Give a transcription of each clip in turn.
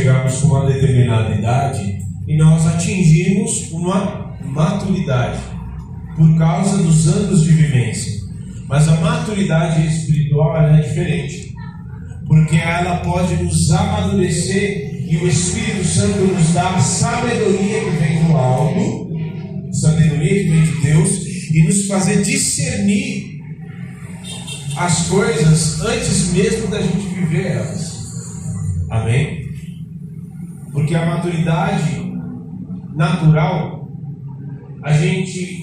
nós chegamos com uma determinada idade e nós atingimos uma maturidade por causa dos anos de vivência. Mas a maturidade espiritual é diferente, porque ela pode nos amadurecer e o Espírito Santo nos dá a sabedoria que vem do alto, sabedoria que vem de Deus, e nos fazer discernir as coisas antes mesmo da gente viver elas. Amém? Porque a maturidade natural, a gente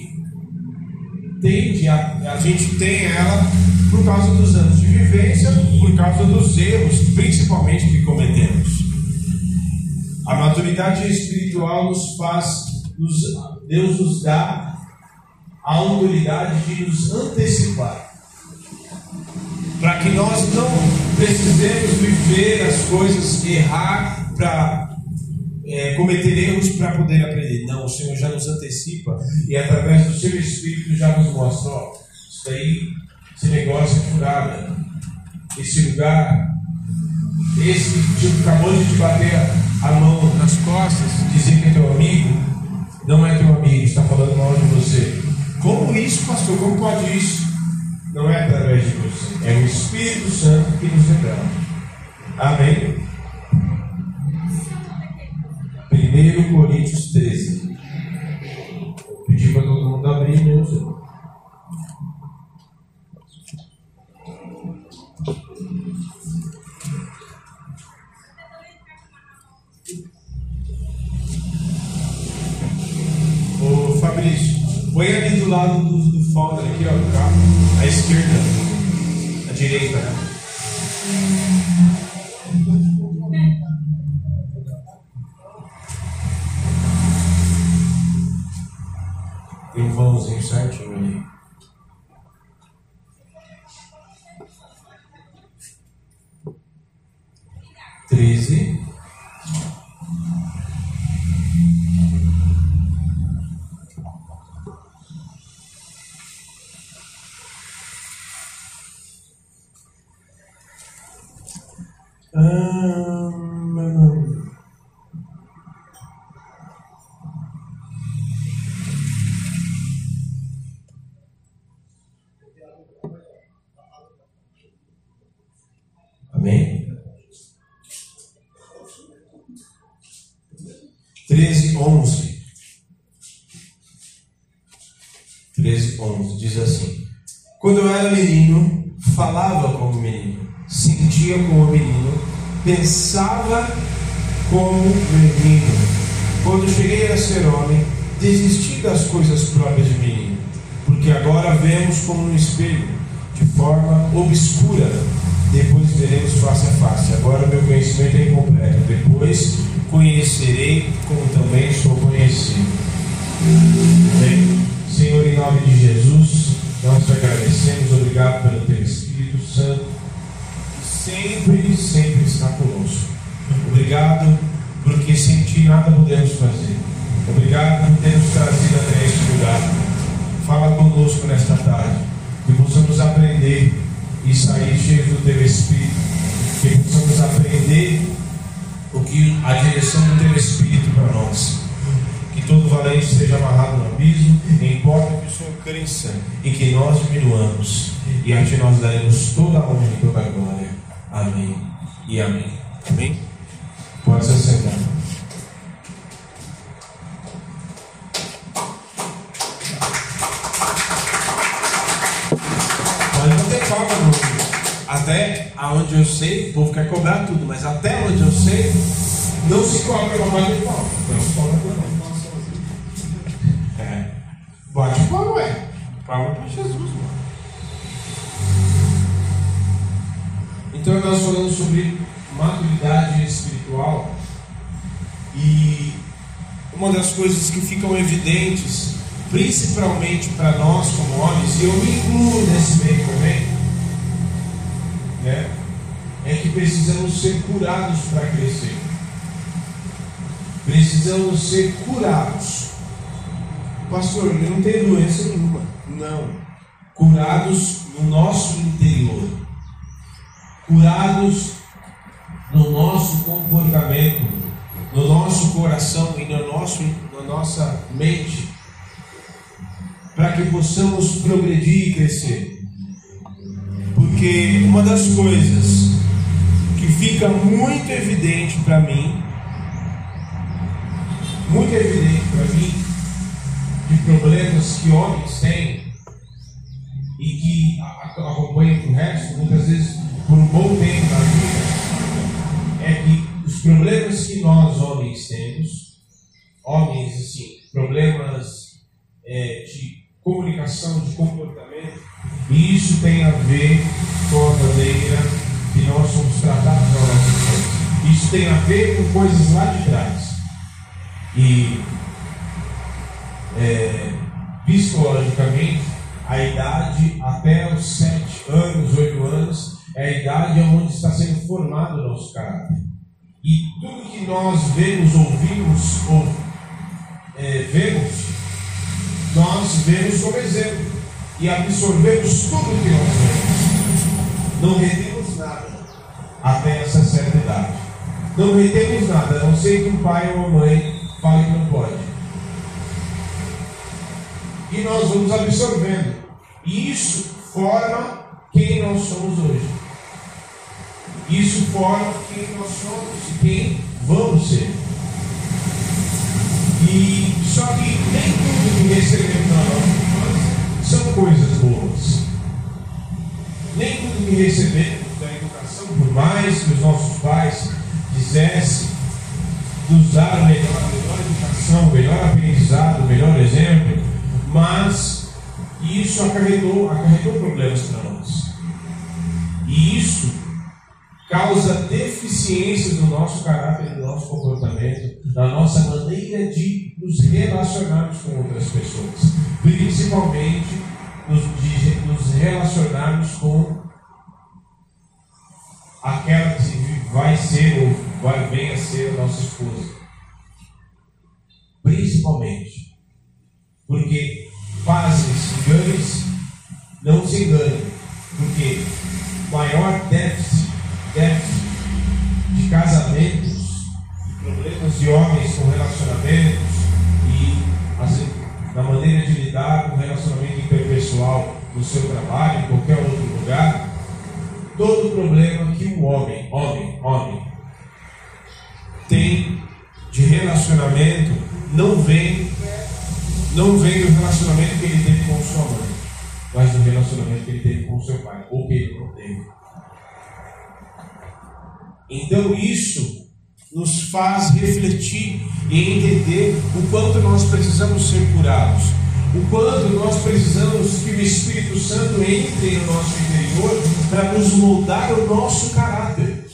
tende a, a gente tem ela por causa dos anos de vivência, por causa dos erros, principalmente que cometemos. A maturidade espiritual nos faz, nos, Deus nos dá a autoridade de nos antecipar. Para que nós não precisemos viver as coisas, errar para é, cometer erros para poder aprender. Não, o Senhor já nos antecipa e através do seu Espírito já nos mostra: ó, isso daí, esse negócio é furado, esse lugar, esse que acabou de te bater a mão nas costas, dizer que é teu amigo, não é teu amigo, está falando mal de você. Como isso, pastor? Como pode isso? Não é através de você, é o Espírito Santo que nos revela. Amém? 1 Coríntios 13. Vou pedir para todo mundo abrir, meu Senhor. Ô Fabrício, põe ali do lado do, do folder aqui, ó, do carro, à esquerda, à direita, né? Vãozinho certinho ali. Treze. Ah, Amém? 13, 11. 13, 11 diz assim: Quando eu era menino, falava como menino, sentia como menino, pensava como menino. Quando cheguei a ser homem, desisti das coisas próprias de menino, porque agora vemos como no espelho, de forma obscura depois veremos face a face. Agora meu conhecimento é incompleto. Depois conhecerei como também sou conhecido. Bem, Senhor, em nome de Jesus, nós te agradecemos. Obrigado pelo teu Espírito Santo. Sempre, sempre está conosco. Obrigado, porque sem ti nada podemos fazer. Obrigado por ter nos trazido até este lugar. Fala conosco nesta tarde. Que possamos aprender e sair cheios do teu Espírito, que possamos aprender o que a direção do teu Espírito para nós. Que todo valente seja amarrado no abismo, importa que o Senhor cresça e que nós diminuamos. E a ti nós daremos toda a honra e toda a glória. Amém e amém. Amém? Pode se sentar. Até aonde eu sei, o povo quer cobrar tudo, mas até onde eu sei, não se cobra uma bate palma. Não se cobra por. É. Bate palma, ué. Palma para Jesus, mano. Então nós falamos sobre maturidade espiritual e uma das coisas que ficam evidentes principalmente para nós como homens, e eu me incluo nesse meio também, né? é que precisamos ser curados para crescer. Precisamos ser curados. Pastor, eu não tenho doença nenhuma. Não. Curados no nosso interior. Curados no nosso comportamento, no nosso coração e no nosso, na nossa mente, para que possamos progredir e crescer. Porque uma das coisas que fica muito evidente para mim, muito evidente para mim, de problemas que homens têm e que acompanham o resto, muitas vezes por um bom tempo na vida, é que os problemas que nós homens temos, homens assim, problemas é, de comunicação, de comportamento, e isso tem a ver com a maneira que nós somos tratados na nossa infância. Isso tem a ver com coisas lá de trás. E é, psicologicamente, a idade até os 7 anos, 8 anos, é a idade onde está sendo formado o nosso caráter. E tudo que nós vemos, ouvimos ou é, vemos, nós vemos como exemplo e absorvemos tudo que nós vemos. Não retemos nada até essa certa idade. Não retemos nada, a não ser que um pai ou uma mãe fale que não pode. E nós vamos absorvendo. E isso forma quem nós somos hoje. Isso forma quem nós somos e quem vamos ser. E só que nem tudo que recebemos Nem tudo que recebemos por mais que os nossos pais quisessem nos dar a melhor, a melhor educação, o melhor aprendizado, o melhor exemplo, mas isso acarretou, acarretou problemas para nós. E isso causa deficiências no nosso caráter, no nosso comportamento, na nossa maneira de nos relacionarmos com outras pessoas, principalmente nos, de nos relacionarmos com aquela que vai ser ou vai venha ser a nossa esposa. Principalmente. Porque fazem-se enganes, não se enganem. Porque maior déficit, déficit de casamentos, problemas de homens com relacionamentos e assim, na maneira de lidar com o relacionamento interpessoal no seu trabalho, em qualquer outro lugar, todo problema que um homem, homem, homem, tem de relacionamento não vem, não vem do relacionamento que ele teve com sua mãe, mas do relacionamento que ele teve com seu pai, ou que ele não teve. Então isso nos faz refletir e entender o quanto nós precisamos ser curados o quanto nós precisamos que o Espírito Santo entre no nosso interior para nos moldar o nosso caráter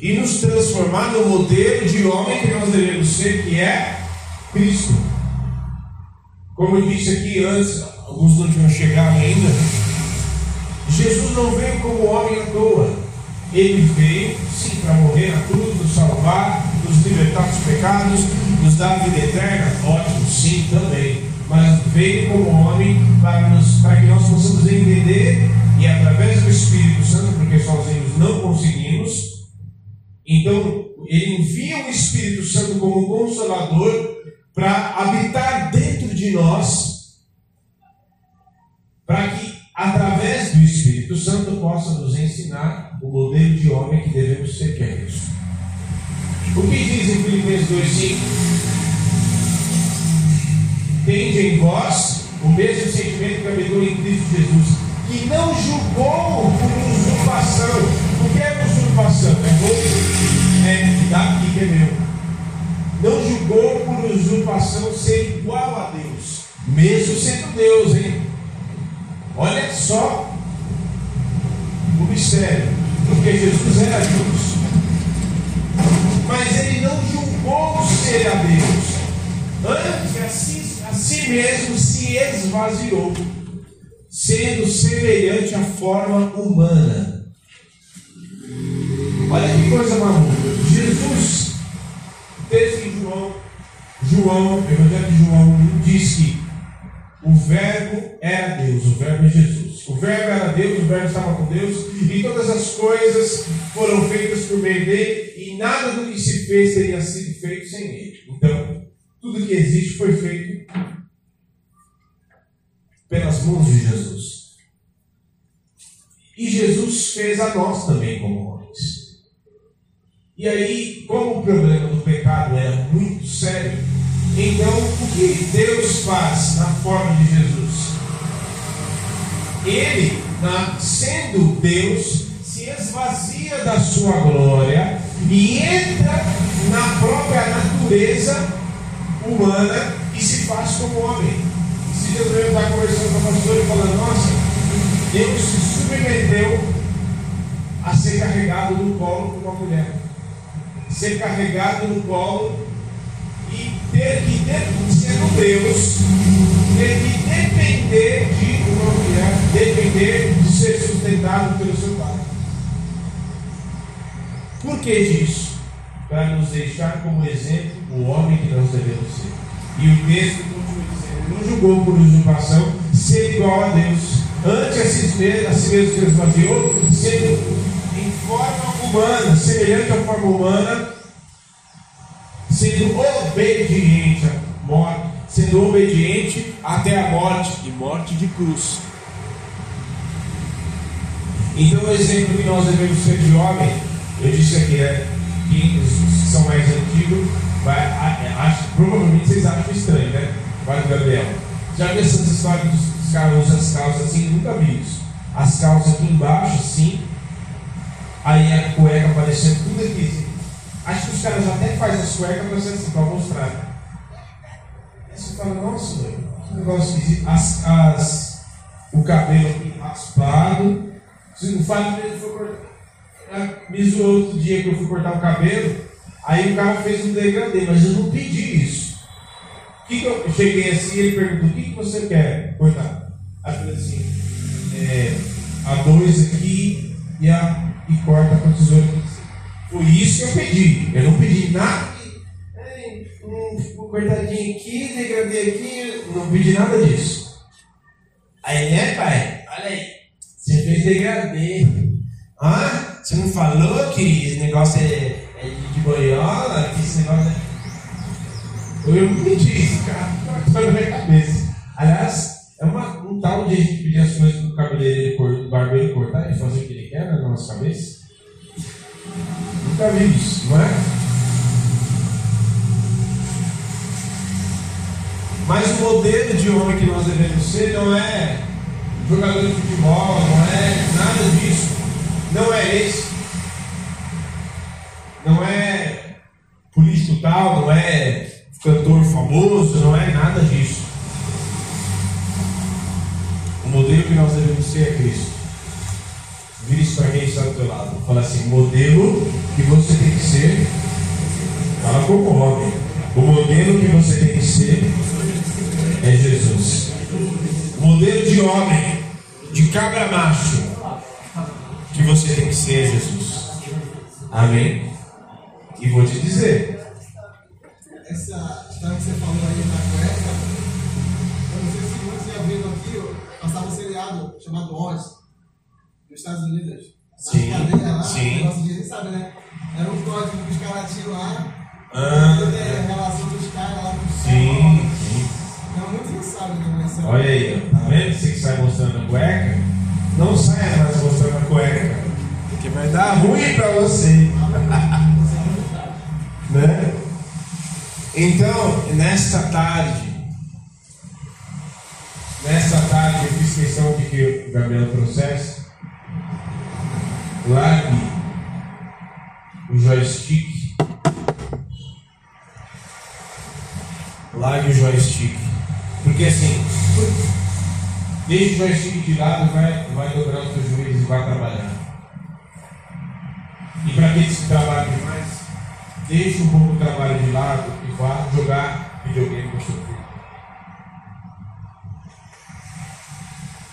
e nos transformar no modelo de homem que nós devemos ser, que é Cristo. Como eu disse aqui antes, alguns não tinham chegado ainda. Jesus não veio como homem à toa. Ele veio, sim, para morrer na cruz, nos salvar, nos libertar dos pecados, nos dar a vida eterna. Ótimo, sim, também mas veio como homem para, nos, para que nós possamos entender e através do Espírito Santo, porque sozinhos não conseguimos, então ele envia o Espírito Santo como consolador para habitar dentro de nós, para que através do Espírito Santo possa nos ensinar o modelo de homem que devemos ser queridos. O que diz em Filipenses 2,5? tende em vós o mesmo sentimento que habitou em Cristo Jesus, que não julgou por usurpação. O que é usurpação? É roubo, é daqui que é meu. Não julgou por usurpação ser igual a Deus, mesmo sendo Deus, hein? Olha só o mistério, porque Jesus era Deus, mas ele não julgou ser a Deus, antes assim si mesmo se esvaziou, sendo semelhante à forma humana. Olha que coisa maluca. Jesus, texto João, João, Evangelho de João, diz que o Verbo era Deus, o Verbo é Jesus. O Verbo era Deus, o Verbo estava com Deus, e todas as coisas foram feitas por meio dele, e nada do que se fez teria sido feito sem ele. Então, tudo que existe foi feito pelas mãos de Jesus. E Jesus fez a nós também como homens. E aí, como o problema do pecado era muito sério, então o que Deus faz na forma de Jesus? Ele, na, sendo Deus, se esvazia da sua glória e entra na própria natureza humana e se faz como homem. Se Deus mesmo está conversando com a pastora e falando, nossa, Deus se submeteu a ser carregado no colo por uma mulher. Ser carregado no colo e ter que, sendo Deus, ter que depender de uma mulher, depender de ser sustentado pelo seu pai. Por que disso? Para nos deixar como exemplo o homem que nós devemos ser. E o texto continua dizendo: não julgou por usurpação ser igual a Deus. Antes a si mesmo, a si mesmo se esvaziou, sendo em forma humana, semelhante à forma humana, sendo obediente à morte, sendo obediente até a morte e morte de cruz. Então, o exemplo que nós devemos ser de homem, eu disse aqui, é que são mais antigos, vai, acho, provavelmente vocês acham estranho, né? Vai Gabriel. Já viu essas histórias dos caras usam as calças assim? Nunca vi isso. As calças aqui embaixo, assim, aí a cueca aparecendo tudo aqui. Acho que os caras até fazem as cuecas para assim, para mostrar. Aí você fala, nossa, que negócio. As, as, o cabelo aqui raspado. O fato dele foi cortar. Me zoou outro dia que eu fui cortar o cabelo. Aí o cara fez um degradê, mas eu não pedi isso. Que que eu cheguei assim ele perguntou: o que, que você quer cortar? Aí eu falei assim: é, a dois aqui e, a, e corta com a tesoura Foi isso que eu pedi. Eu não pedi nada. Um, cortadinho aqui, degradê aqui. Não pedi nada disso. Aí, né, pai? Olha aí. Você fez degradê. Ah, você não falou que esse negócio é é de boiola, que esse negócio é. Eu não pedi isso, cara, foi na minha cabeça. Aliás, é uma, um tal de a gente pedir as coisas pro cabeleireiro, barbeiro cortar e fazer o que ele quer na nossa cabeça. Nunca vi isso, não é? Mas o modelo de homem que nós devemos ser não é jogador de futebol, não é nada disso. Não é esse não é político tal, não é cantor famoso, não é nada disso. O modelo que nós devemos ser é Cristo. Vire isso para quem está do teu lado. Fala assim, modelo que você tem que ser. Fala como homem. O modelo que você tem que ser é Jesus. Modelo de homem, de cabra macho, que você tem que ser é Jesus. Amém? E vou te dizer. Essa história que você falou aí da cueca, eu não sei se muitos já viram aqui, passava um seriado chamado Oz, nos Estados Unidos. Sim, lá, sim. Nosso dia, sabe, né? Era um código que os caras tinham lá. Ah, é. a relação dos caras lá com os Sim, sim. Então, muitos não sabem, né? Mas, Olha aí, tá vendo? Você que sai mostrando a cueca, não saia mais mostrando a cueca, porque vai dar ruim pra você. Né? Então, nesta tarde, nesta tarde eu fiz questão de que o Gabriel trouxesse, Largue o joystick. Largue o joystick. Porque assim, deixe o joystick de lado, vai, vai dobrar os seus joelhos e vai trabalhar. E para aqueles que trabalham demais, deixe um pouco o trabalho de lado e vá jogar videogame com seu filho.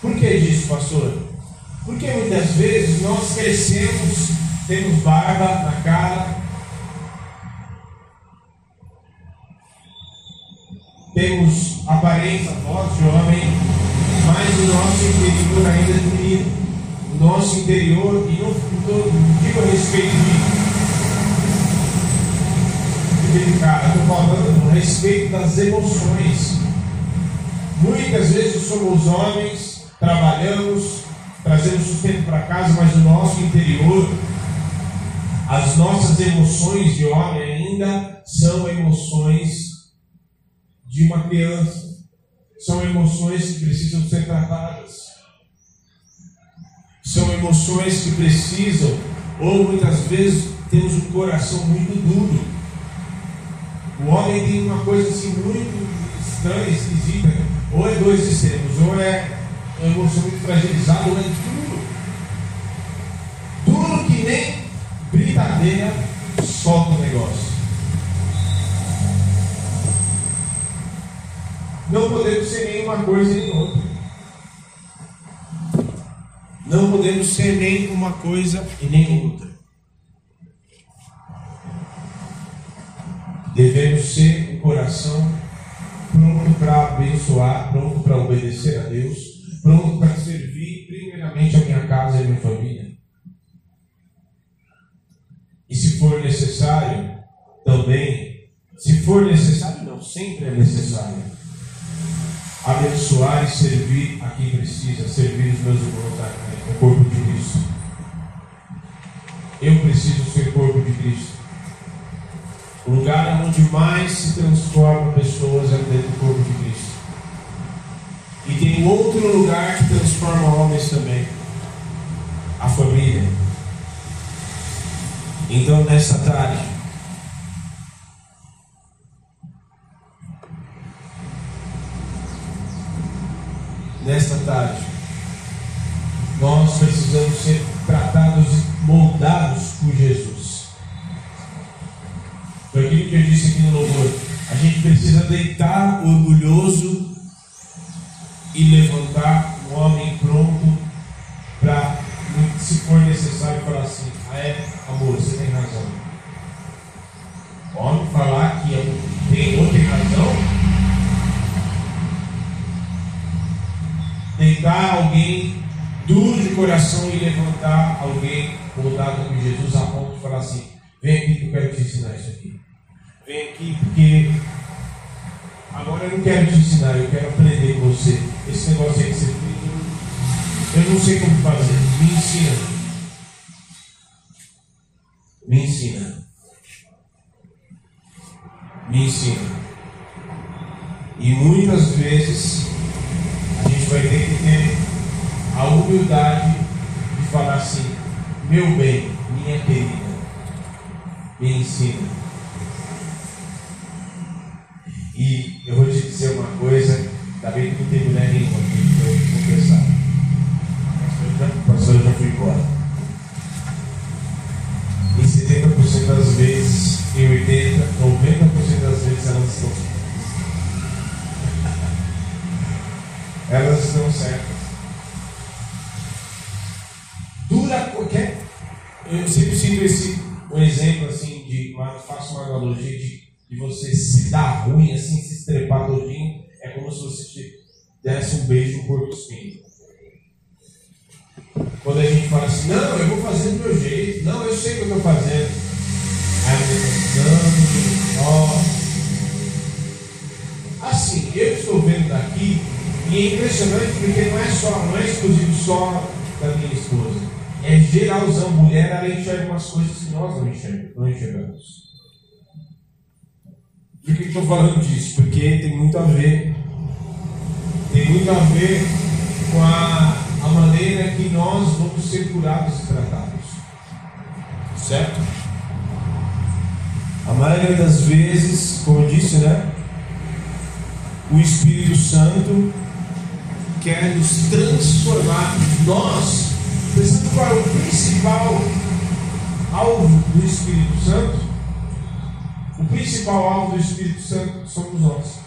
Por que disso, pastor? Porque muitas vezes nós crescemos, temos barba na cara, temos aparência, voz de homem, mas o nosso interior ainda é menino. O nosso interior, e não, não digo a respeito de, de delicado, estou falando a respeito das emoções. Muitas vezes somos homens, trabalhamos, trazemos sustento para casa, mas o nosso interior, as nossas emoções de homem ainda são emoções de uma criança. São emoções que precisam ser tratadas. São emoções que precisam, ou muitas vezes temos um coração muito duro. O homem tem uma coisa assim muito estranha, esquisita. Ou é dois extremos, ou é uma emoção muito fragilizada, ou é duro. Duro que nem britadeira solta o negócio. Não podemos ser nenhuma coisa nem outra. Não podemos ser nem uma coisa e nem outra. Devemos ser um coração pronto para abençoar, pronto para obedecer a Deus, pronto para servir primeiramente a minha casa e a minha família. E se for necessário, também, se for necessário, não, sempre é necessário abençoar e servir a quem precisa, servir os meus irmãos no corpo de Cristo. Eu preciso ser corpo de Cristo. O lugar onde mais se transforma pessoas é dentro do corpo de Cristo. E tem outro lugar que transforma homens também: a família. Então, nessa tarde, nesta tarde, nós precisamos ser tratados moldados por Jesus. Foi aquilo que eu disse aqui no louvor. A gente precisa deitar orgulhoso e levantar um homem pronto para, se for necessário, falar assim: ah, é, amor, você tem razão. Homem falar que tem outra razão deitar alguém duro de coração e levantar alguém moldado com Jesus a ponto de falar assim: vem aqui que eu quero te ensinar isso aqui. Vem aqui porque agora eu não quero te ensinar, eu quero aprender com você. Esse negócio aí que você fez, eu não sei como fazer. Me ensina. Me ensina. Me ensina. E muitas vezes vai ter que ter a humildade de falar assim: meu bem, minha querida, me ensina. E eu vou te dizer uma coisa, ainda bem que não tem mulher nenhuma aqui para eu conversar. O pastor já foi embora. Em 70% das vezes, em 80%, 90% das vezes elas estão elas estão certas. Dura qualquer. Eu sempre cito esse um exemplo assim de faço uma analogia de, de você se dar ruim, assim, se estrepar todinho. É como se você te desse um beijo no corpo espinho. Quando a gente fala assim, não, eu vou fazer do meu jeito, não, eu sei o que eu estou fazendo. Aí você não, ó. Assim, eu estou vendo daqui e é impressionante porque não é só, não é exclusivo só da minha esposa. É geralzão. Mulher, ela enxerga umas coisas que nós. Não enxergamos. Por que estou falando disso? Porque tem muito a ver. Tem muito a ver com a, a maneira que nós vamos ser curados e tratados. Certo? A maioria das vezes, como eu disse, né? O Espírito Santo quer nos transformar. Nós, pensando qual é o principal alvo do Espírito Santo, o principal alvo do Espírito Santo somos nós.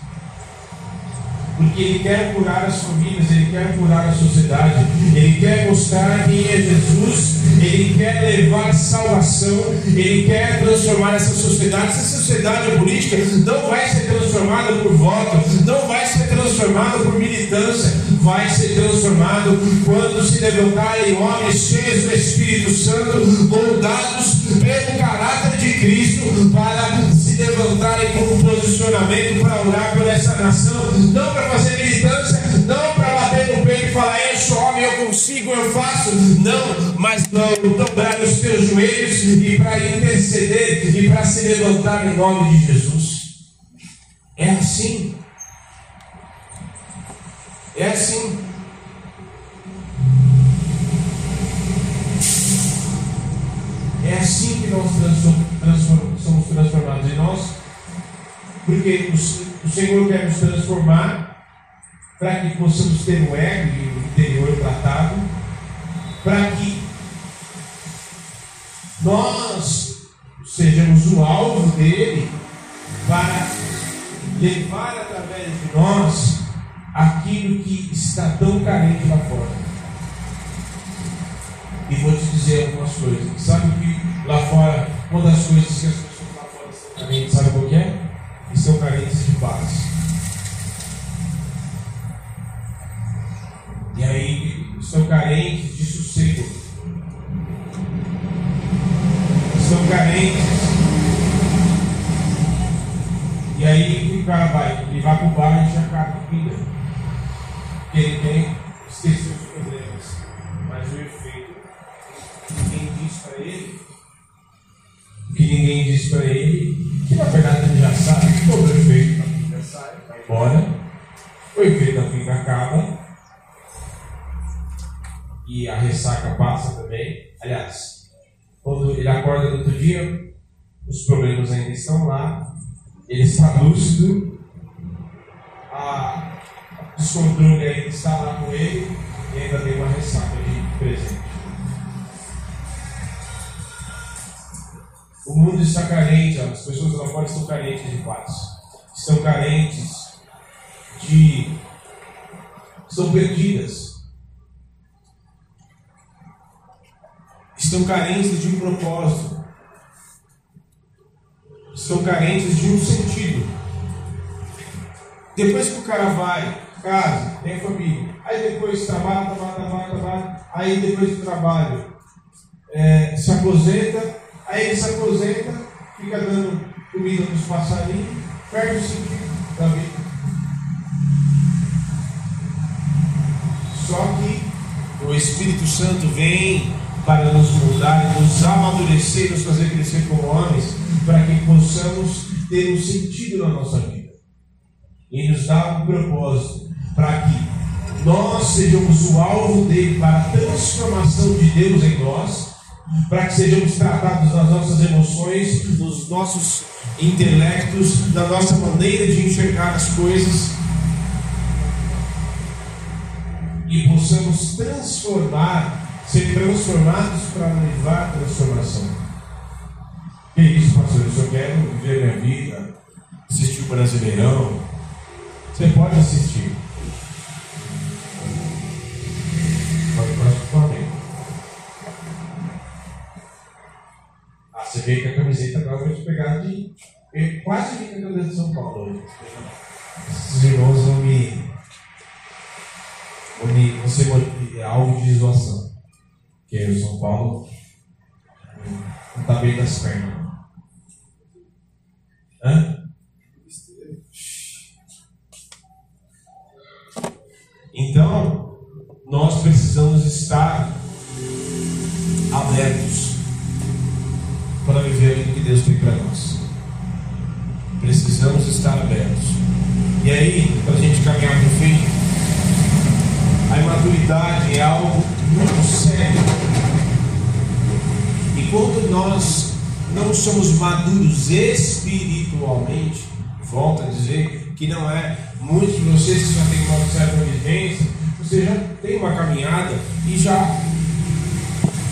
porque Ele quer curar as famílias, Ele quer curar a sociedade, Ele quer mostrar quem é Jesus, Ele quer levar salvação, Ele quer transformar essa sociedade. Essa sociedade política não vai ser transformada por voto, não vai ser transformada por militância, vai ser transformado quando se levantarem homens cheios do Espírito Santo, moldados pelo caráter de Cristo, para se levantarem com um posicionamento para orar por essa nação, não para fazer militância, não para bater no peito e falar, eu sou homem, eu consigo, eu faço. Não, mas não dobrar os teus joelhos e para interceder e para se levantar em nome de Jesus. É assim. É assim. É assim que nós somos transformados em nós, porque o Senhor quer nos transformar para que possamos ter o ego o interior tratado, para que nós sejamos o alvo dele, para levar através de nós aquilo que está tão carente lá fora. E vou te dizer algumas coisas. Sabe que lá fora, uma das coisas que as pessoas lá fora estão carentes, sabe que é? Estão carentes de paz. E aí estão carentes de sossego. Ele está lúcido, a descontrole ainda está lá com ele, e ainda tem uma ressaca de presente. O mundo está carente, as pessoas lá fora estão carentes de paz. Estão carentes de. estão perdidas. Estão carentes de um propósito. Estão carentes de um sentido. Depois que o cara vai, casa, tem família, aí depois trabalha, trabalha, trabalha, trabalha, aí depois do trabalho é, se aposenta, aí ele se aposenta, fica dando comida para os passarinhos, perde o sentido da vida. Só que o Espírito Santo vem para nos mudar, nos amadurecer, nos fazer crescer como homens, para que possamos ter um sentido na nossa vida. E nos dar um propósito, para que nós sejamos o alvo dele para a transformação de Deus em nós, para que sejamos tratados nas nossas emoções, nos nossos intelectos, da nossa maneira de enxergar as coisas e possamos transformar, ser transformados para levar a transformação. Que isso, pastor? Eu só quero viver minha vida, assistir o Brasileirão. Você pode assistir. Ah, você vê que a camiseta agora eu vou te pegar de. Eu quase vi que a camiseta de São Paulo hoje. Esses irmãos vão me. vão, me, vão ser alvo de zoação. Porque o São Paulo não está bem das pernas. Hã? Então, nós precisamos estar abertos para viver aquilo que Deus tem para nós. Precisamos estar abertos. E aí, para a gente caminhar para o fim, a imaturidade é algo muito sério. E quando nós não somos maduros espiritualmente, volto a dizer que não é muitos de vocês que já têm uma certa vivência, você já tem uma caminhada e já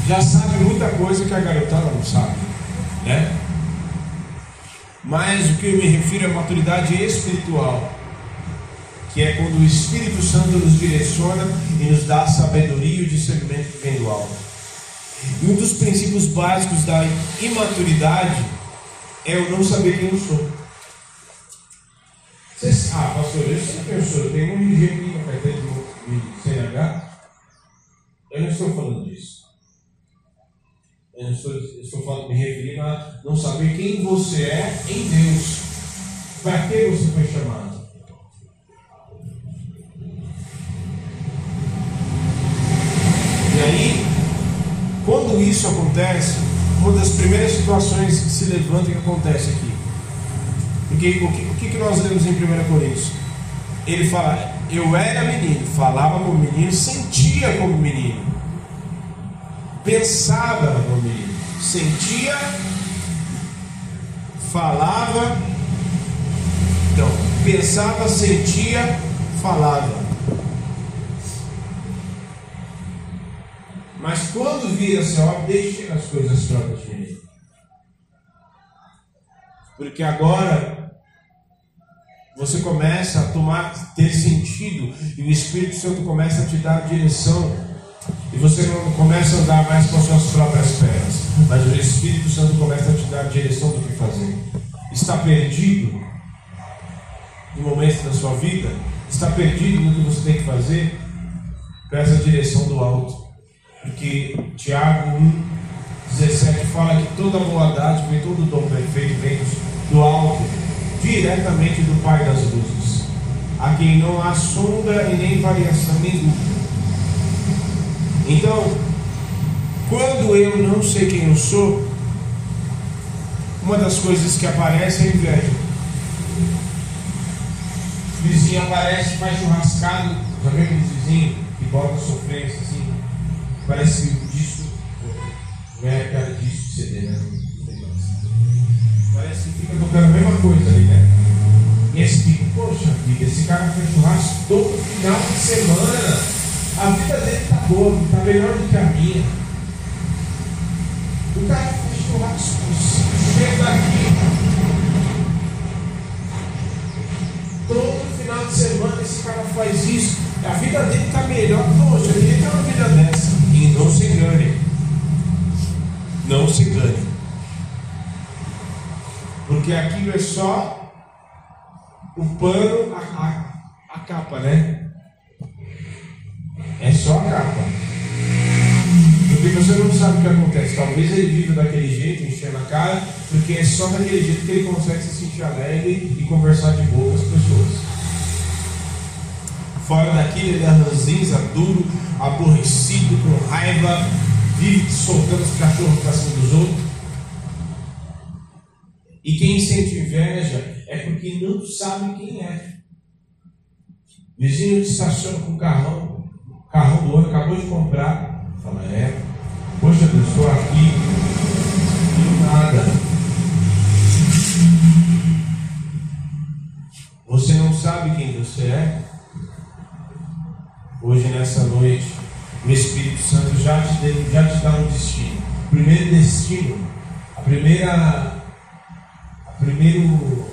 já sabe muita coisa que a garotada não sabe, né? Mas o que eu me refiro é maturidade espiritual. que é quando o Espírito Santo nos direciona e nos dá a sabedoria e o discernimento que vem do alto. E um dos princípios básicos da imaturidade é eu não saber quem eu sou. Vocês, ah, pastor, eu sei quem eu sou, tenho um RG aqui na carteira de CNH. Eu não estou falando disso. Eu estou, estou falando, me referindo a não saber quem você é em Deus. Para que você foi chamado? E aí, isso acontece, uma das primeiras situações que se levanta e que acontece aqui. Porque o que, o que nós lemos em 1 Coríntios? Ele fala, eu era menino, falava como menino, sentia como menino pensava no menino, sentia, falava, então, pensava, sentia, falava. Mas quando vira assim, ó, deixe as coisas próprias de mim. Porque agora você começa a tomar, ter sentido, e o Espírito Santo começa a te dar direção e você não começa a andar mais com as suas próprias pernas, mas o Espírito Santo começa a te dar direção do que fazer. Está perdido no momento da sua vida? Está perdido no que você tem que fazer? Peça a direção do alto. Porque Tiago 1, 17 fala que toda boa dádiva e todo dom perfeito vem do alto, diretamente do Pai das luzes, a quem não há sombra e nem variação nenhuma. Então, quando eu não sei quem eu sou, uma das coisas que aparece é inveja. O vizinho aparece, faz churrascado, já viu aquele vizinho que bota sofrência Parece que o disco, não é aquela disco de CD, né? Parece que fica tocando a mesma coisa ali, né? E esse tipo, poxa vida, esse cara faz churrasco todo final de semana. A vida dele está boa, está melhor do que a minha. O cara faz churrasco, chega aqui. Todo final de semana esse cara faz isso. A vida dele está melhor. Poxa, queria ter uma vida dessa. E não se engane. Não se engane. Porque aquilo é só o pano, a, a, a capa, né? É só a capa. Porque você não sabe o que acontece. Talvez ele viva daquele jeito, enchendo a cara, porque é só daquele jeito que ele consegue se sentir alegre e conversar de boa com as pessoas. Fora daquilo, ele é ranzinza, duro, aborrecido, com raiva, vive soltando os cachorros para cima dos outros. E quem sente inveja é porque não sabe quem é. Vizinho estaciona com o carrão, carro do outro, acabou de comprar. Fala, é, poxa, eu estou aqui e nada. Você não sabe quem você é? Hoje, nessa noite, o Espírito Santo já te, já te dá um destino. O primeiro destino, a primeira, a primeiro,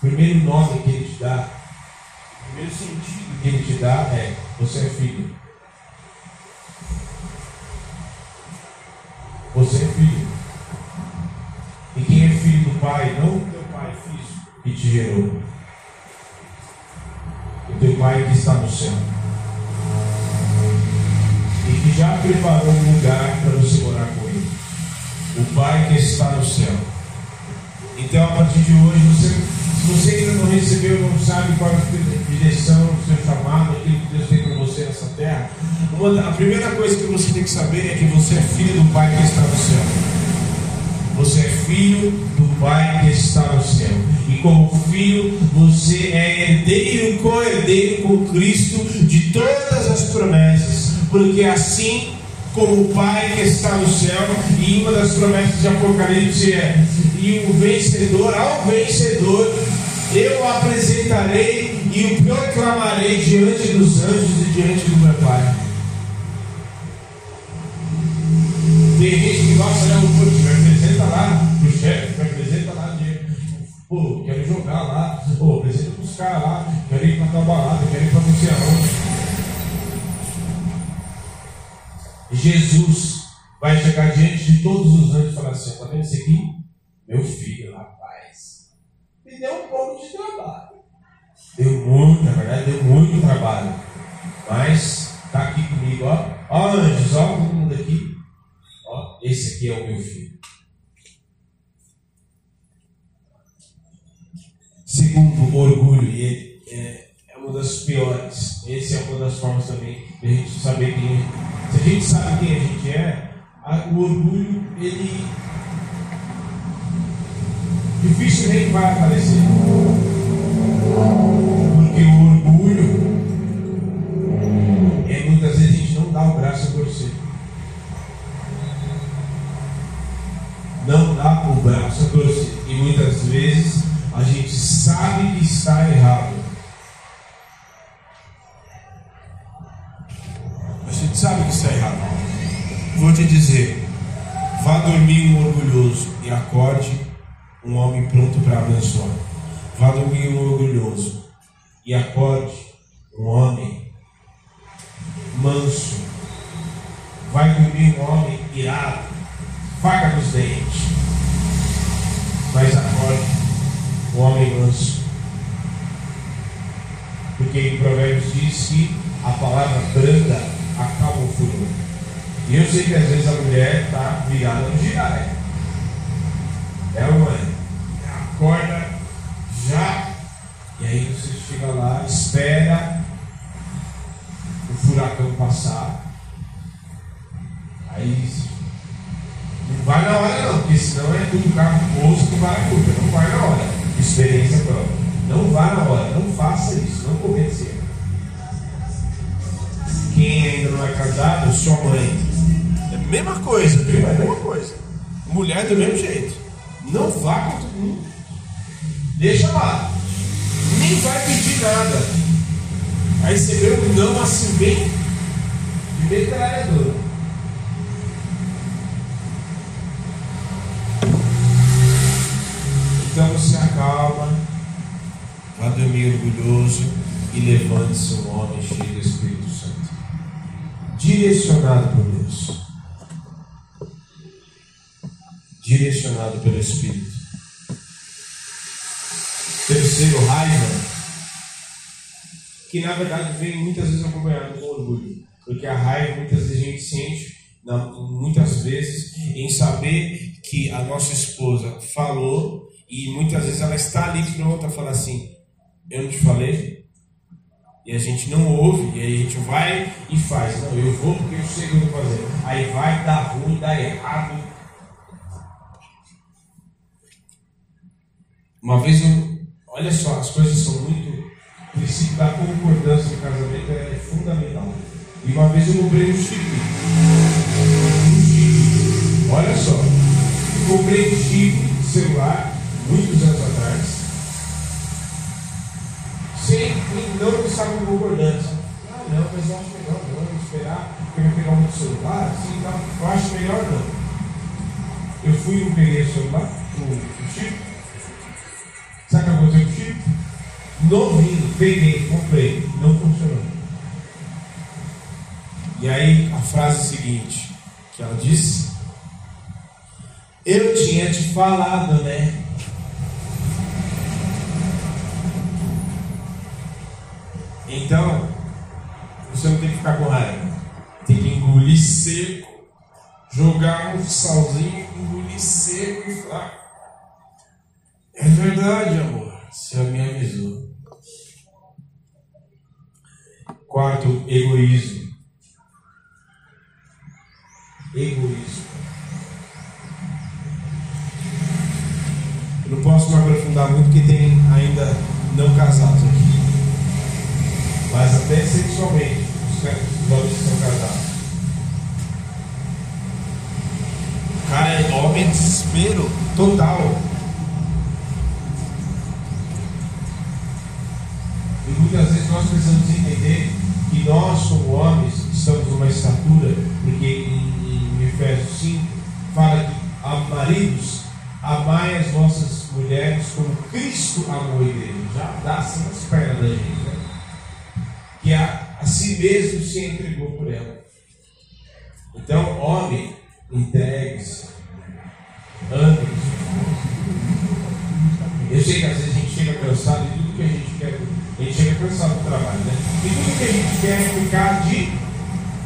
primeiro nome que ele te dá, o primeiro sentido que ele te dá é: você é filho. Você é filho. E quem é filho do Pai, não o teu Pai físico que te gerou. O teu Pai que está no céu. Que já preparou um lugar para você morar com Ele. O Pai que está no céu. Então, a partir de hoje, você, se você ainda não recebeu, não sabe qual é a direção, o seu chamado, aquilo que Deus tem para você nessa terra, uma, a primeira coisa que você tem que saber é que você é filho do Pai que está no céu. Você é filho do Pai que está no céu. E como filho, você é herdeiro, co-herdeiro com Cristo de todas as promessas. Porque assim como o Pai que está no céu, e uma das promessas de Apocalipse é: e o vencedor, ao vencedor, eu apresentarei e o proclamarei diante dos anjos e diante do meu Pai. Tem gente que gosta, né? O me apresenta lá pro chefe, me apresenta lá. Pô, quero jogar lá. Pô, apresenta caras lá. Quero ir pra balada, quero Jesus vai chegar diante de todos os anjos e falar assim: está vendo isso aqui? Meu filho, rapaz, me deu um pouco de trabalho. Deu muito, na verdade, deu muito trabalho. Mas está aqui comigo, ó. Ó, anjos, ó, todo mundo aqui. Ó, esse aqui é o meu filho. Segundo, orgulho, e é, Essa é uma das formas também de a gente saber quem. Se a gente sabe quem a gente é, o orgulho, ele dificilmente vai aparecer. Pronto para abençoar. Vá dormir um orgulhoso e acorde um homem manso. Vai dormir um homem irado, faca nos dentes. Mas acorde um homem manso. Porque em Provérbios diz que a palavra branda acaba o furor. E eu sei que às vezes a mulher está virada no girar. Mesma coisa, mesma coisa. Mulher do mesmo jeito. Não vá com mundo. Deixa lá. Nem vai pedir nada. Aí você vê um não assim bem de metralhadora. Então você acalma, vá dormir orgulhoso e levante-se um homem cheio do Espírito Santo. Direcionado por Deus. Direcionado pelo Espírito. Terceiro, raiva. Que na verdade vem muitas vezes acompanhado com orgulho. Porque a raiva muitas vezes a gente sente, muitas vezes, em saber que a nossa esposa falou e muitas vezes ela está ali pronta a falar assim: Eu não te falei? E a gente não ouve, e aí a gente vai e faz. Não, eu vou porque eu sei o que eu vou fazer. Aí vai, dá ruim, dá errado. Uma vez eu. Olha só, as coisas são muito. O princípio da concordância no casamento é fundamental. E uma vez eu comprei um chip. Um chip. Olha só. Eu comprei um chip celular muitos anos atrás. Sem não estava em concordância. Ah, não, mas eu acho melhor não, esperar, porque vai pegar um celular, assim, então, eu acho melhor não. Eu fui e peguei o celular, o, o chip. Sabe o que aconteceu com? Novinho, peguei, comprei, não funcionou. E aí a frase seguinte, que ela disse, eu tinha te falado, né? Então, você não tem que ficar com raiva. Tem que engolir seco, jogar um salzinho, engolir seco e falar. É verdade, amor. Você me avisou. Quarto, egoísmo. Egoísmo. Eu não posso me aprofundar muito porque tem ainda não casados aqui mas até sexualmente, os homens são casados. Cara, é homem desespero total. E muitas vezes nós precisamos entender que nós, como homens, estamos numa estatura, porque em, em Efésios 5 fala que a maridos, amai as vossas mulheres como Cristo amou a igreja. Já dá assim nas pernas da gente, né? que a, a si mesmo se entregou por ela. Então, homem, entregue-se. Ande. Eu sei que às vezes a gente chega cansado e tudo que a gente quer, a gente chega cansado do trabalho, né? E tudo que a gente quer é ficar de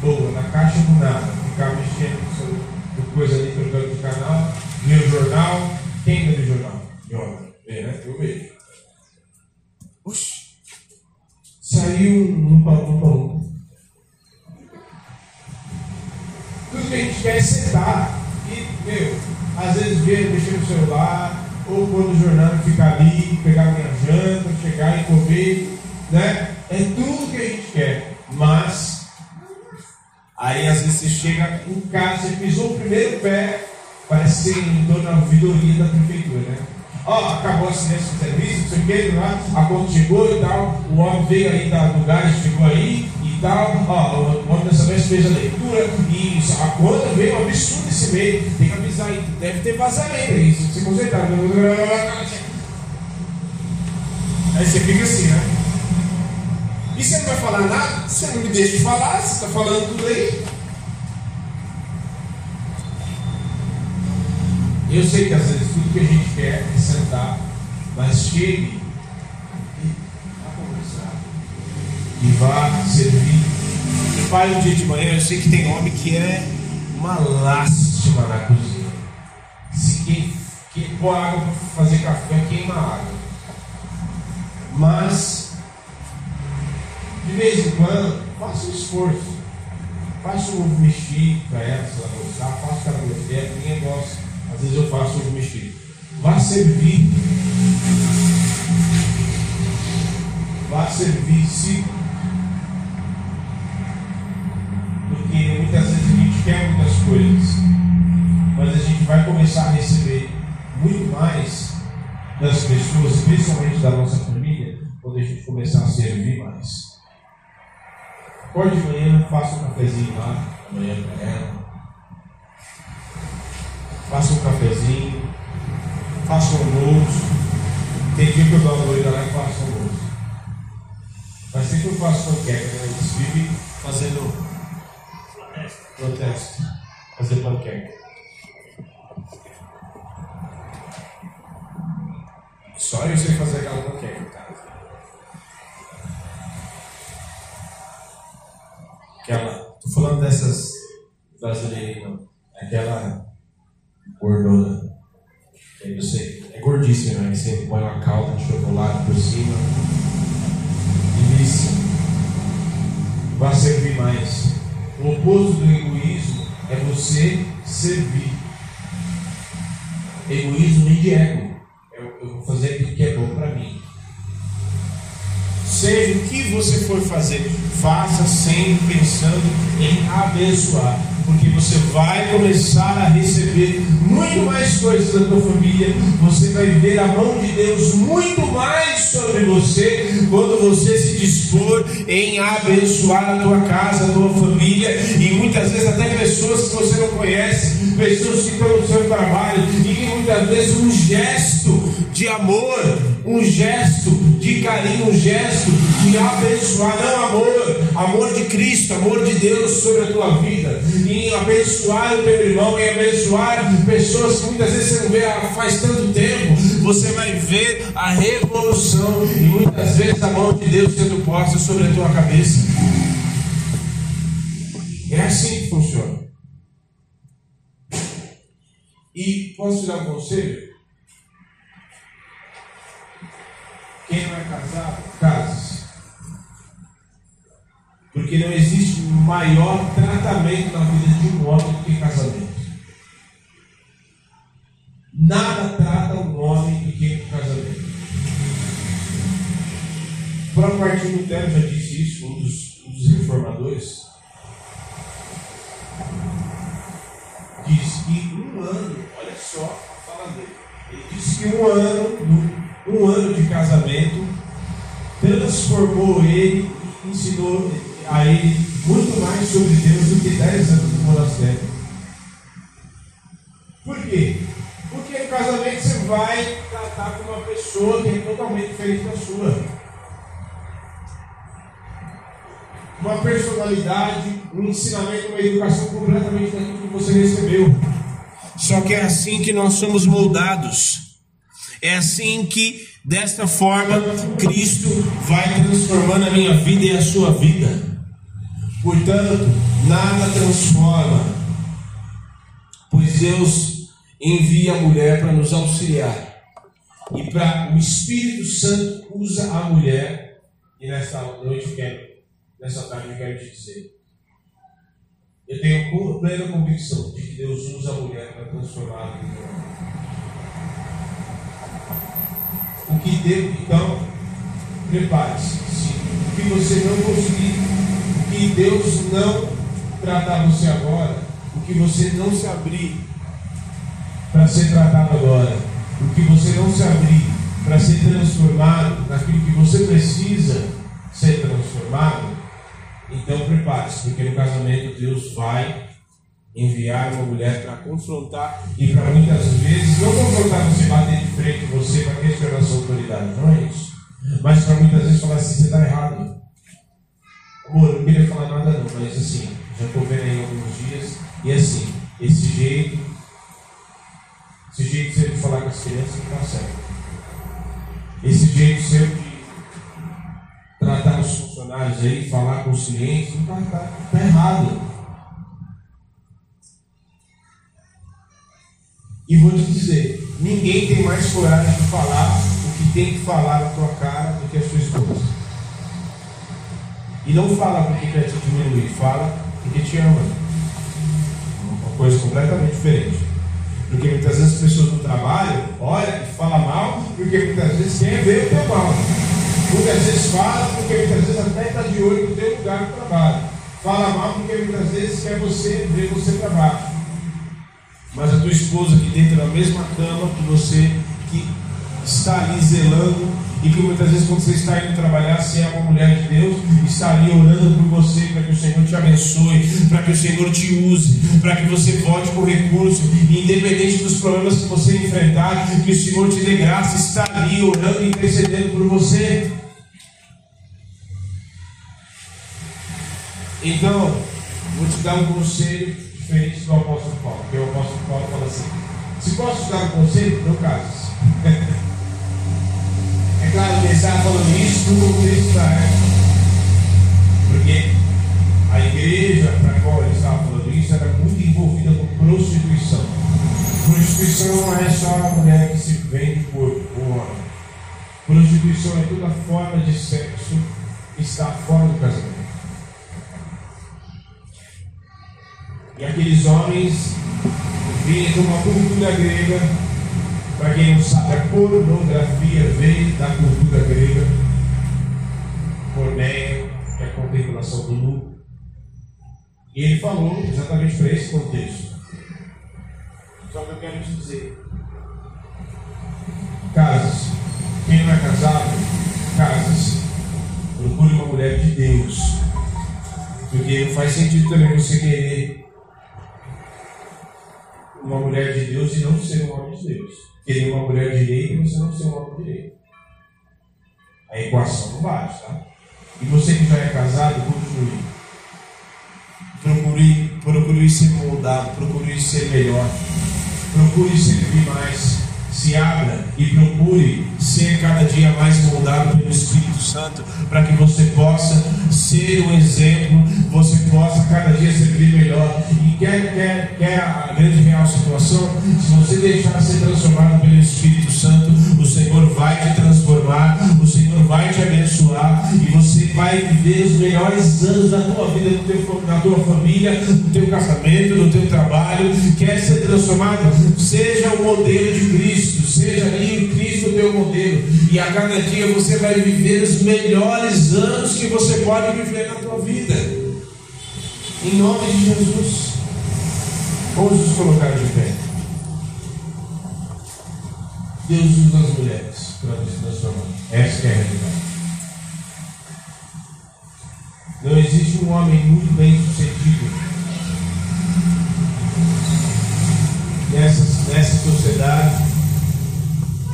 boa, na caixa do nada, ficar mexendo com coisa ali trocando de canal, ver o jornal. Quem vê o jornal? Joga. Vê, né? Eu vejo. Oxi. Saiu um para um para um. Tudo que a gente quer é sentar e, meu, às vezes ver, mexer no celular, ou pôr no jornal ficar ali, pegar minha janta, chegar e comer, né? É tudo que a gente quer. Mas, aí às vezes você chega em casa, você pisou o primeiro pé, parece ser em torno da prefeitura, né? Ó, oh, acabou a assistência de serviço, não sei o que, lá, a conta chegou e tal, o homem veio aí da, do gás, chegou aí tal, ó, o homem dessa vez fez a leitura e a conta veio um absurdo esse meio, tem que avisar aí, deve ter vazamento aí, se você consertar. Aí você fica assim, né? E você não vai falar nada? Você não me deixa de falar, você está falando tudo aí. Eu sei que às vezes tudo que a gente quer é sentar, mas chegue e vá conversar. E vá servir. Pai, um dia de manhã, eu sei que tem homem que é uma lástima na cozinha. Se quem, quem pôr água para fazer café, queima água. Mas, de vez em quando, faça um esforço. Faça um ovo mexido para ela, se ela gostar. Faça que ela gostar, ninguém gosta. Às vezes eu faço ovo mexido. Vá servir. Vá servir-se. Porque muitas vezes a gente quer muitas coisas. Mas a gente vai começar a receber muito mais das pessoas, principalmente da nossa família, quando a gente começar a servir mais. Acorde de manhã, faça um cafezinho lá, amanhã para ela faça um cafezinho, faça um almoço. Tem dia que eu dou uma doida lá e faço um almoço. Mas sempre eu faço panqueca, né? Eles vivem fazendo protesto, fazer panqueca. Só eu sei fazer aquela panqueca, cara. Aquela, tô falando dessas brasileiras, abençoar porque você vai começar a receber muito mais coisas da tua família, você vai ver a mão de Deus muito mais sobre você quando você se dispor em abençoar a tua casa, a tua família e muitas vezes até pessoas que você não conhece, pessoas que estão no seu trabalho e que muitas vezes um gesto de amor, um gesto de carinho, um gesto de abençoar, não amor, amor de Cristo, amor de Deus sobre a tua vida, em abençoar o teu irmão, em abençoar pessoas que muitas vezes você não vê faz tanto tempo, você vai ver a revolução e muitas vezes a mão de Deus sendo posta sobre a tua cabeça. É assim que funciona. E posso te dar um conselho? Quem não é casado, case. Porque não existe maior tratamento na vida de um homem do que casamento. Nada trata um homem do que casamento. O próprio Martinho Lutero já disse isso, um dos, um dos reformadores. Diz que um ano, olha só a fala dele. Ele disse que um ano, um ano de casamento transformou ele, ensinou a ele muito mais sobre Deus do que dez anos no monastério. Por quê? Porque no casamento você vai tratar com uma pessoa que é totalmente diferente da sua. uma personalidade, um ensinamento, uma educação completamente daquilo que você recebeu. Só que é assim que nós somos moldados. É assim que, desta forma, Cristo vai transformando a minha vida e a sua vida. Portanto, nada transforma, pois Deus envia a mulher para nos auxiliar. E para o Espírito Santo usa a mulher. E nesta noite quero, nessa tarde eu quero te dizer. Eu tenho plena convicção de que Deus usa a mulher para transformar a vida O que Deus, então, prepare-se. O que você não conseguir, o que Deus não tratar você agora, o que você não se abrir para ser tratado agora, o que você não se abrir para ser transformado naquilo que você precisa ser transformado, então prepare-se, porque no casamento Deus vai enviar uma mulher para confrontar e para muitas vezes não confrontar você bater de frente você para questionar a sua autoridade, não é isso. Mas para muitas vezes falar assim, você está errado. Amor, eu não queria falar nada não, mas assim, já estou vendo aí alguns dias, e assim, esse jeito, esse jeito sempre de falar com as crianças não está certo. Esse jeito sempre de tratar os funcionários aí, falar com os clientes, não está tá, tá errado. E vou te dizer, ninguém tem mais coragem de falar o que tem que falar na tua cara do que a sua esposa. E não fala porque quer te diminuir, fala porque te ama. Uma coisa completamente diferente. Porque muitas vezes as pessoas no trabalho olham e falam mal, porque muitas vezes quer ver o teu mal. Muitas vezes fala porque muitas vezes até está de olho no teu lugar de trabalho. Fala mal porque muitas vezes quer você ver você para baixo mas a tua esposa que deita na mesma cama que você, que está ali zelando, e que muitas vezes quando você está indo trabalhar, você é uma mulher de Deus, está ali orando por você, para que o Senhor te abençoe, para que o Senhor te use, para que você volte com recurso, e independente dos problemas que você enfrentar, que o Senhor te dê graça, está ali orando e intercedendo por você. Então, vou te dar um conselho diferente do apóstolo Paulo. Porque o apóstolo Paulo fala assim: se posso dar um conselho, não cases. é claro que ele estava falando isso no contexto da época. Porque a igreja para a qual ele estava falando isso era muito envolvida com prostituição. Prostituição não é só a mulher que se vende por o homem. Prostituição é toda forma de sexo que está fora do casamento. E aqueles homens vinham de uma cultura grega. Para quem não sabe, a pornografia veio da cultura grega. Porneia, que é a contemplação do nu. E ele falou exatamente para esse contexto. Só que eu quero te dizer: casas. Quem não é casado, casas. Procure uma mulher de Deus. Porque não faz sentido também você querer uma mulher de Deus e não ser um homem de Deus. Querer uma mulher direita e você não ser um homem direito. A equação não bate, tá? E você que já é casado, continue. Procure, procure ser moldado, procure ser melhor. Procure servir mais. Se abra e procure ser cada dia mais moldado pelo Espírito Santo, para que você possa ser um exemplo, você possa cada dia servir melhor. E quer, quer, quer a grande real situação? Se você deixar ser transformado pelo Espírito Santo, o Senhor vai te transformar, o Senhor vai te abençoar e você vai viver os melhores anos da tua vida, no teu, na tua família, no teu casamento, no teu trabalho. Quer ser transformado? Seja o modelo de Cristo, seja ali o Cristo o teu modelo. E a cada dia você vai viver os melhores anos que você pode viver na tua vida. Em nome de Jesus. Vamos nos colocar de pé. Deus usa as mulheres pelas. Essa é a realidade. Não existe um homem muito bem sucedido nessa, nessa sociedade,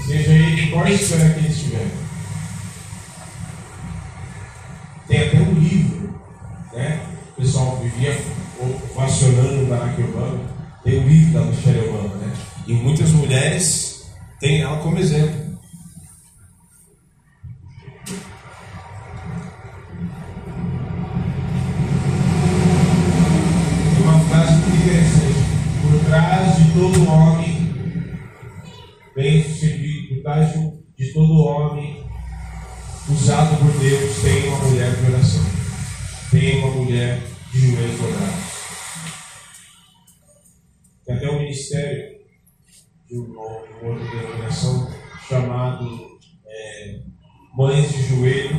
seja ele qual esfera que ele estiver. Tem até um livro, né? O pessoal vivia vacionando o Barack Obama. Tem um livro da Michelle Obama, né? E muitas mulheres têm ela como exemplo. Mães de Joelho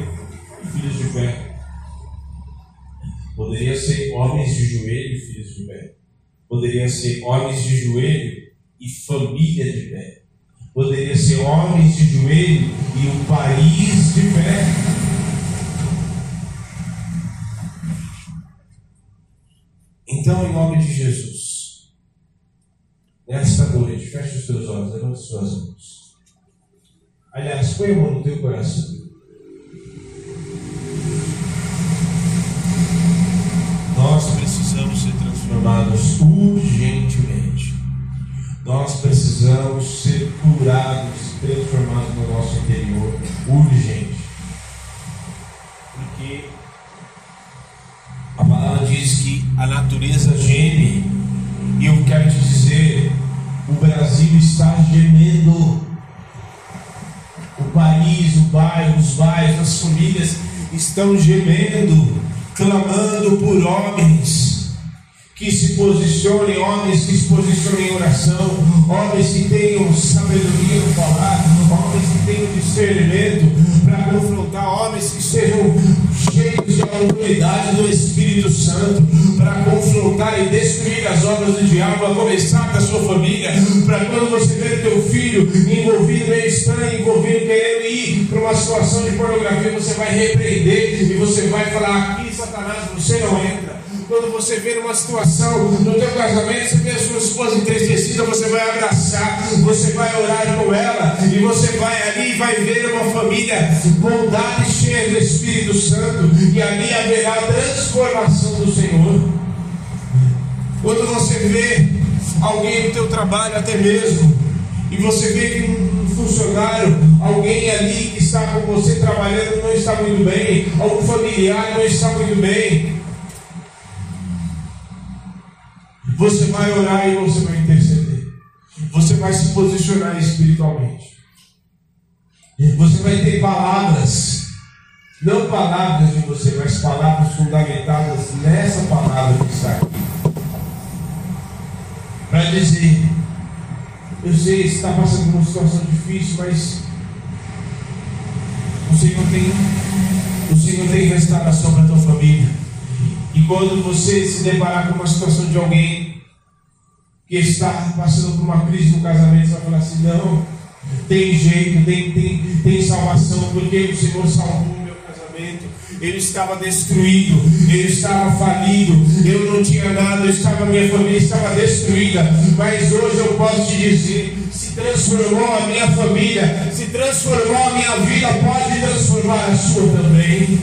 e Filhos de Pé. Poderia ser homens de joelho e filhos de pé. Poderia ser homens de joelho e família de pé. Poderia ser homens de joelho e o país de pé. Então, em nome de Jesus, nesta noite, feche os teus olhos, levante as suas mãos. Aliás, põe a mão no teu coração. Nós precisamos ser transformados urgentemente. Nós precisamos ser curados, transformados no nosso interior urgente. Porque a palavra diz que a natureza geme, e eu quero te dizer, o Brasil está gemendo. O país, o bairro, os bairros, as famílias estão gemendo clamando por homens que se posicionem, homens que se posicionem em oração, homens que tenham sabedoria no falar, homens que tenham discernimento para confrontar, homens que sejam autoridade do Espírito Santo para confrontar e destruir as obras do diabo, a começar da sua família, para quando você ver teu filho envolvido meio estranho, envolvido querendo ir para uma situação de pornografia, você vai repreender e você vai falar aqui, Satanás, você não entra quando você vê numa situação no teu casamento, você vê a sua esposa entristecida, você vai abraçar, você vai orar com ela, e você vai ali e vai ver uma família bondade cheia do Espírito Santo, e ali haverá transformação do Senhor. Quando você vê alguém no teu trabalho até mesmo, e você vê que um funcionário, alguém ali que está com você trabalhando não está muito bem, algum familiar não está muito bem, Você vai orar e você vai interceder. Você vai se posicionar espiritualmente. Você vai ter palavras, não palavras de você, mas palavras fundamentadas nessa palavra que está aqui. Para dizer, eu sei que está passando por uma situação difícil, mas o Senhor tem, o Senhor tem restauração para a tua família. E quando você se deparar com uma situação de alguém que está passando por uma crise no casamento, você vai falar assim: não, tem jeito, tem, tem, tem salvação, porque o Senhor salvou o meu casamento. Ele estava destruído, ele estava falido, eu não tinha nada, eu estava, minha família estava destruída. Mas hoje eu posso te dizer: se transformou a minha família, se transformou a minha vida, pode transformar a sua também.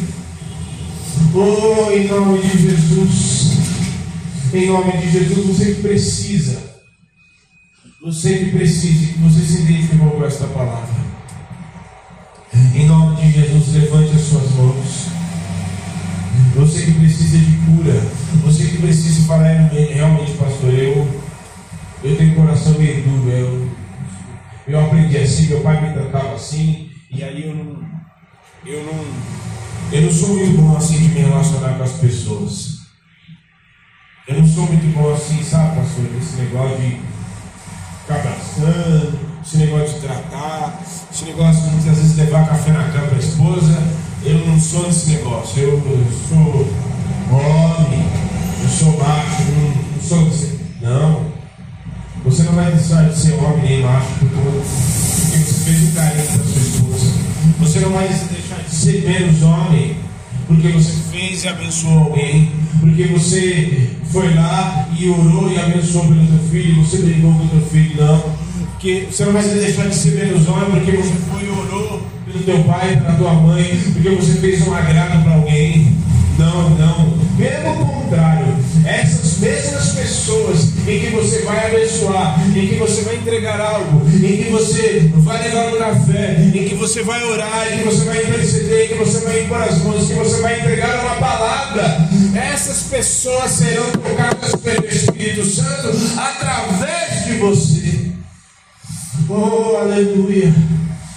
Oh, em nome de Jesus. Em nome de Jesus, você que precisa, você que precisa, que você se identificou com esta palavra. Em nome de Jesus, levante as suas mãos. Você que precisa de cura, você que precisa falar realmente, pastor, eu, eu tenho coração meio duro, eu, eu aprendi assim, meu pai me tratava assim, e aí eu não, eu não, eu não sou muito bom assim de me relacionar com as pessoas. Eu não sou muito bom assim, sabe, pastor, esse negócio de ficar abraçando, esse negócio de tratar, esse negócio de muitas vezes levar café na cama para a esposa. Eu não sou desse negócio. Eu, eu sou homem, eu sou macho, não, não sou desse. Não. Você não vai deixar de ser homem nem macho porque, você fez um carinho para sua esposa. Você não vai deixar de ser menos homem porque você fez e abençoou alguém, porque você foi lá e orou e abençoou pelo teu filho, você brigou com o teu filho, não. Porque você não vai deixar de ser menos homem porque você foi e orou pelo teu pai, pela tua mãe, porque você fez um agrado para alguém. Não, não. Pelo contrário, essas mesmas pessoas em que você vai abençoar, em que você vai entregar algo, em que você vai levar um café, em que você vai orar, em que você vai interceder, em que você vai impor as mãos, em que você vai entregar uma palavra, essas pessoas serão tocadas pelo Espírito Santo através de você. Oh, aleluia.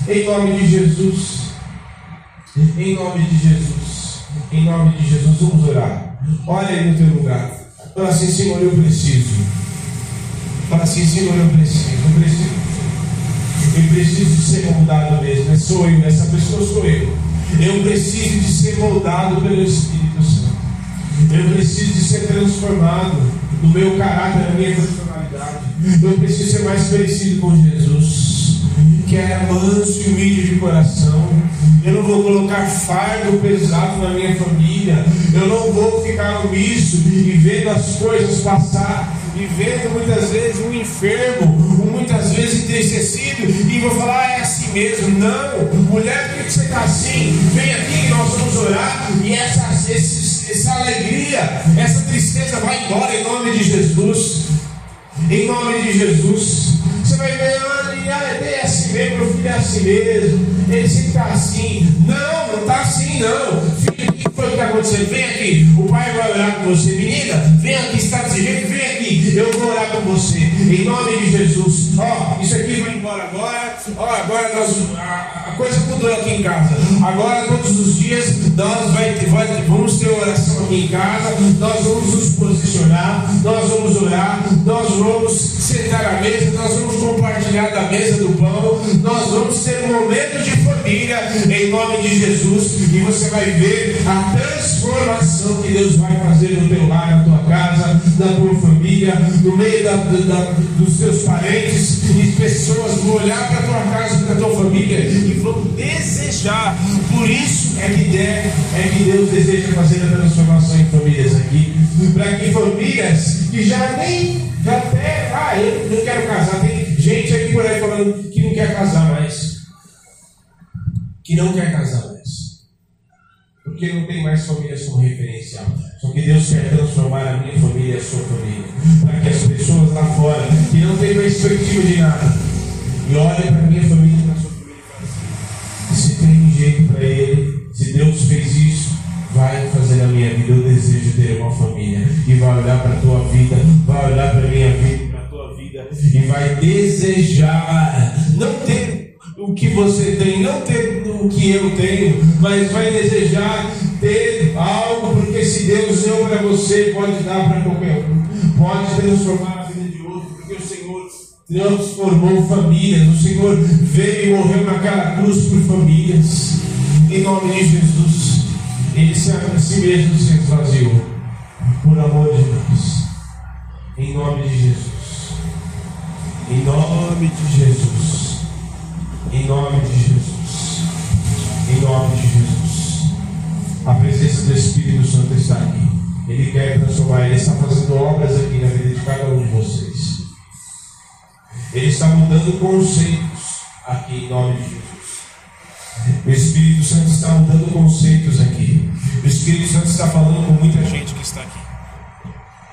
Em nome de Jesus. Em nome de Jesus. Em nome de Jesus. Vamos orar. Olha aí no teu lugar. Fala assim, Senhor, eu preciso. Fala assim, Senhor, eu preciso. Eu preciso. Eu preciso de ser moldado mesmo. É sou eu, essa pessoa sou eu. Eu preciso de ser moldado pelo Espírito Santo. Eu preciso de ser transformado no meu caráter, na minha personalidade. Eu preciso ser mais parecido com Jesus que é manso e humilde de coração. Eu não vou colocar fardo pesado na minha família. Eu não vou ficar omisso e vendo as coisas passar. E vendo muitas vezes um enfermo, muitas vezes entristecido, e vou falar, ah, é assim mesmo. Não, mulher, por que você está assim? Vem aqui, nós vamos orar, e essa, essa alegria, essa tristeza vai embora em nome de Jesus. Em nome de Jesus. Você vai ver, ah, ele é assim mesmo, meu filho é assim mesmo, ele sempre está assim. Não, não está assim não. Filho, o que foi que está acontecendo? Vem aqui, o pai vai orar com você. Menina, vem aqui, está desse jeito, vem aqui, eu vou orar com você. Em nome de Jesus. Ó, oh, isso aqui vai embora agora. Ó, oh, agora nós, a, a, coisa mudou aqui em casa. Agora, todos os dias, nós vai, vai, vamos ter oração aqui em casa, nós vamos nos posicionar, nós vamos orar, nós vamos sentar à mesa, nós vamos compartilhar da mesa do pão, nós vamos ter um momento de família em nome de Jesus e você vai ver a transformação que Deus vai fazer no teu lar, na tua casa, na tua família, no meio da, da, dos teus parentes e pessoas vão olhar para a tua casa, para a tua família e vão desejar. Por isso é que, der, é que Deus deseja fazer a transformação em famílias aqui, para que famílias que já nem já até, ah, eu não quero casar. Tem gente aí por aí falando não quer casar mais. Que não quer casar mais. Porque não tem mais famílias como referencial. Só que Deus quer transformar a minha família e a sua família. Para que as pessoas lá fora, que não têm perspectiva de nada, e olhem para a minha família e para a sua família e se tem jeito para ele, se Deus fez isso, vai fazer na minha vida. Eu desejo ter uma família. E vai olhar para a tua vida, vai olhar para a minha vida, para a tua vida, e vai desejar não ter o que você tem, não ter o que eu tenho, mas vai desejar ter algo, porque se Deus deu para você, pode dar para qualquer um, pode transformar a vida de outro, porque o Senhor transformou famílias, o Senhor veio e morreu naquela cruz por famílias, em nome de Jesus. Ele se, a si mesmo se esvaziou por amor de nós. Em nome de Jesus. Em nome de Jesus. Em nome de Jesus. Em nome de Jesus. A presença do Espírito Santo está aqui. Ele quer transformar, Ele está fazendo obras aqui na vida de cada um de vocês. Ele está mudando conceitos aqui em nome de Jesus. O Espírito Santo está mudando conceitos aqui. O Espírito Santo está falando com muita gente que está aqui.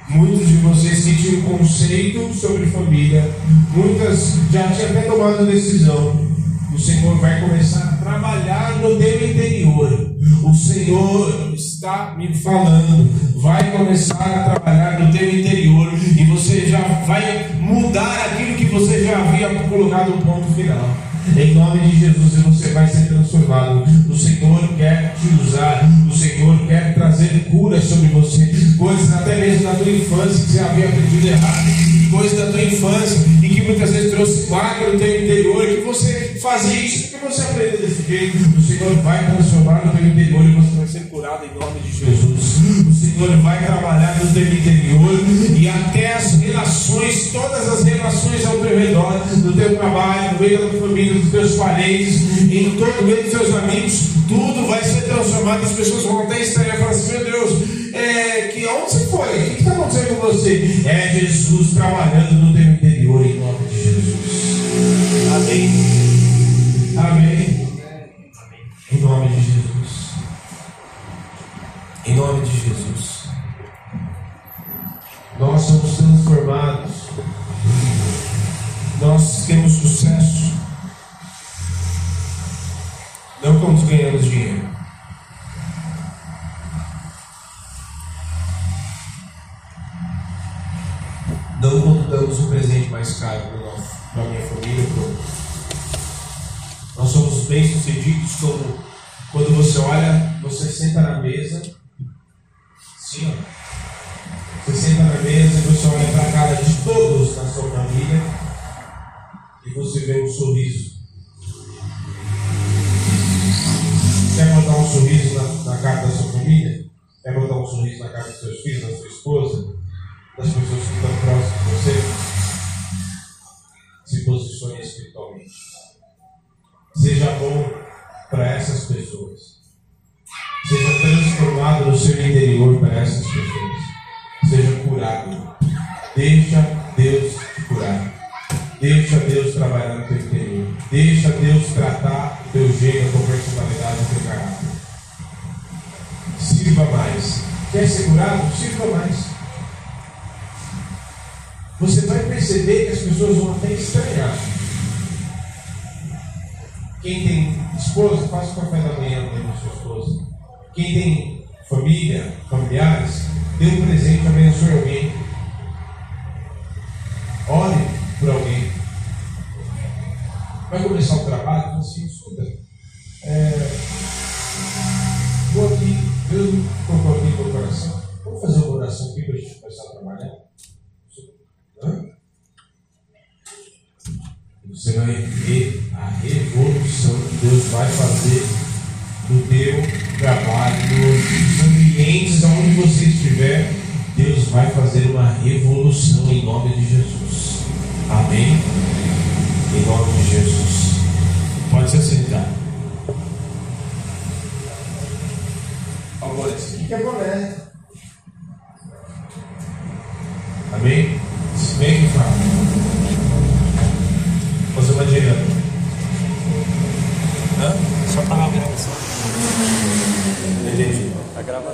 Muitos de vocês que tinham conceito sobre família, muitas já tinham até tomado decisão. O Senhor vai começar a trabalhar no teu interior. O Senhor está me falando, vai começar a trabalhar no teu interior e você já vai mudar aquilo que você já havia colocado no ponto final. Em nome de Jesus, você vai ser transformado. O Senhor quer te usar. O Senhor quer trazer cura sobre você. Coisas até mesmo da tua infância que você havia aprendido errado. Coisas da tua infância e que muitas vezes trouxe marca no teu interior. E que você fazia isso porque você aprendeu desse jeito. O Senhor vai transformar no teu interior e você vai ser curado em nome de Jesus. O Senhor vai trabalhar no teu interior e até as relações, todas as relações ao teu redor, no teu trabalho, no meio da tua família, dos teus parentes, em todo meio dos teus amigos, tudo vai ser transformado. As pessoas vão até estranhar e falar assim: Meu Deus, é, que onde você foi? O que está acontecendo com você? É Jesus trabalhando no teu interior em nome de Jesus. Amém. Amém. Em nome de Jesus. Em nome de Jesus. Nós somos transformados. Nós temos sucesso. Não quando ganhamos dinheiro. Não damos um presente mais caro para a minha família. Nós somos bem-sucedidos quando, quando você olha, você senta na mesa, sim, ó. Você senta na mesa e você olha para a cara de todos na sua família e você vê um sorriso. Quer botar um sorriso na, na cara da sua família? Quer botar um sorriso na cara dos seus filhos, da sua esposa? Das pessoas que estão próximas de você, se posicione espiritualmente. Seja bom para essas pessoas. Seja transformado no seu interior para essas pessoas. Seja curado. Deixa Deus te curar. Deixa Deus trabalhar no teu interior. Deixa Deus tratar o teu jeito, a tua personalidade, o teu caráter. Sirva mais. Quer ser curado? Sirva mais você vai perceber que as pessoas vão até estranhar. Quem tem esposa, faça o café da manhã com sua esposa. Quem tem família, familiares, dê um presente, abençoe alguém. Ore por alguém. Vai começar o trabalho, assim, escuta. É, aqui, Deus colocou aqui no coração. Vamos fazer uma oração aqui para a gente começar a trabalhar? Você vai ver a revolução que Deus vai fazer no teu trabalho, nos ambientes onde você estiver. Deus vai fazer uma revolução em nome de Jesus. Amém? Em nome de Jesus. Pode se sentar. Agora, aqui que é boné. Amém? Vem que fala. Fazer uma direita. Hã? Só para a gravação. Entendi. A gravação.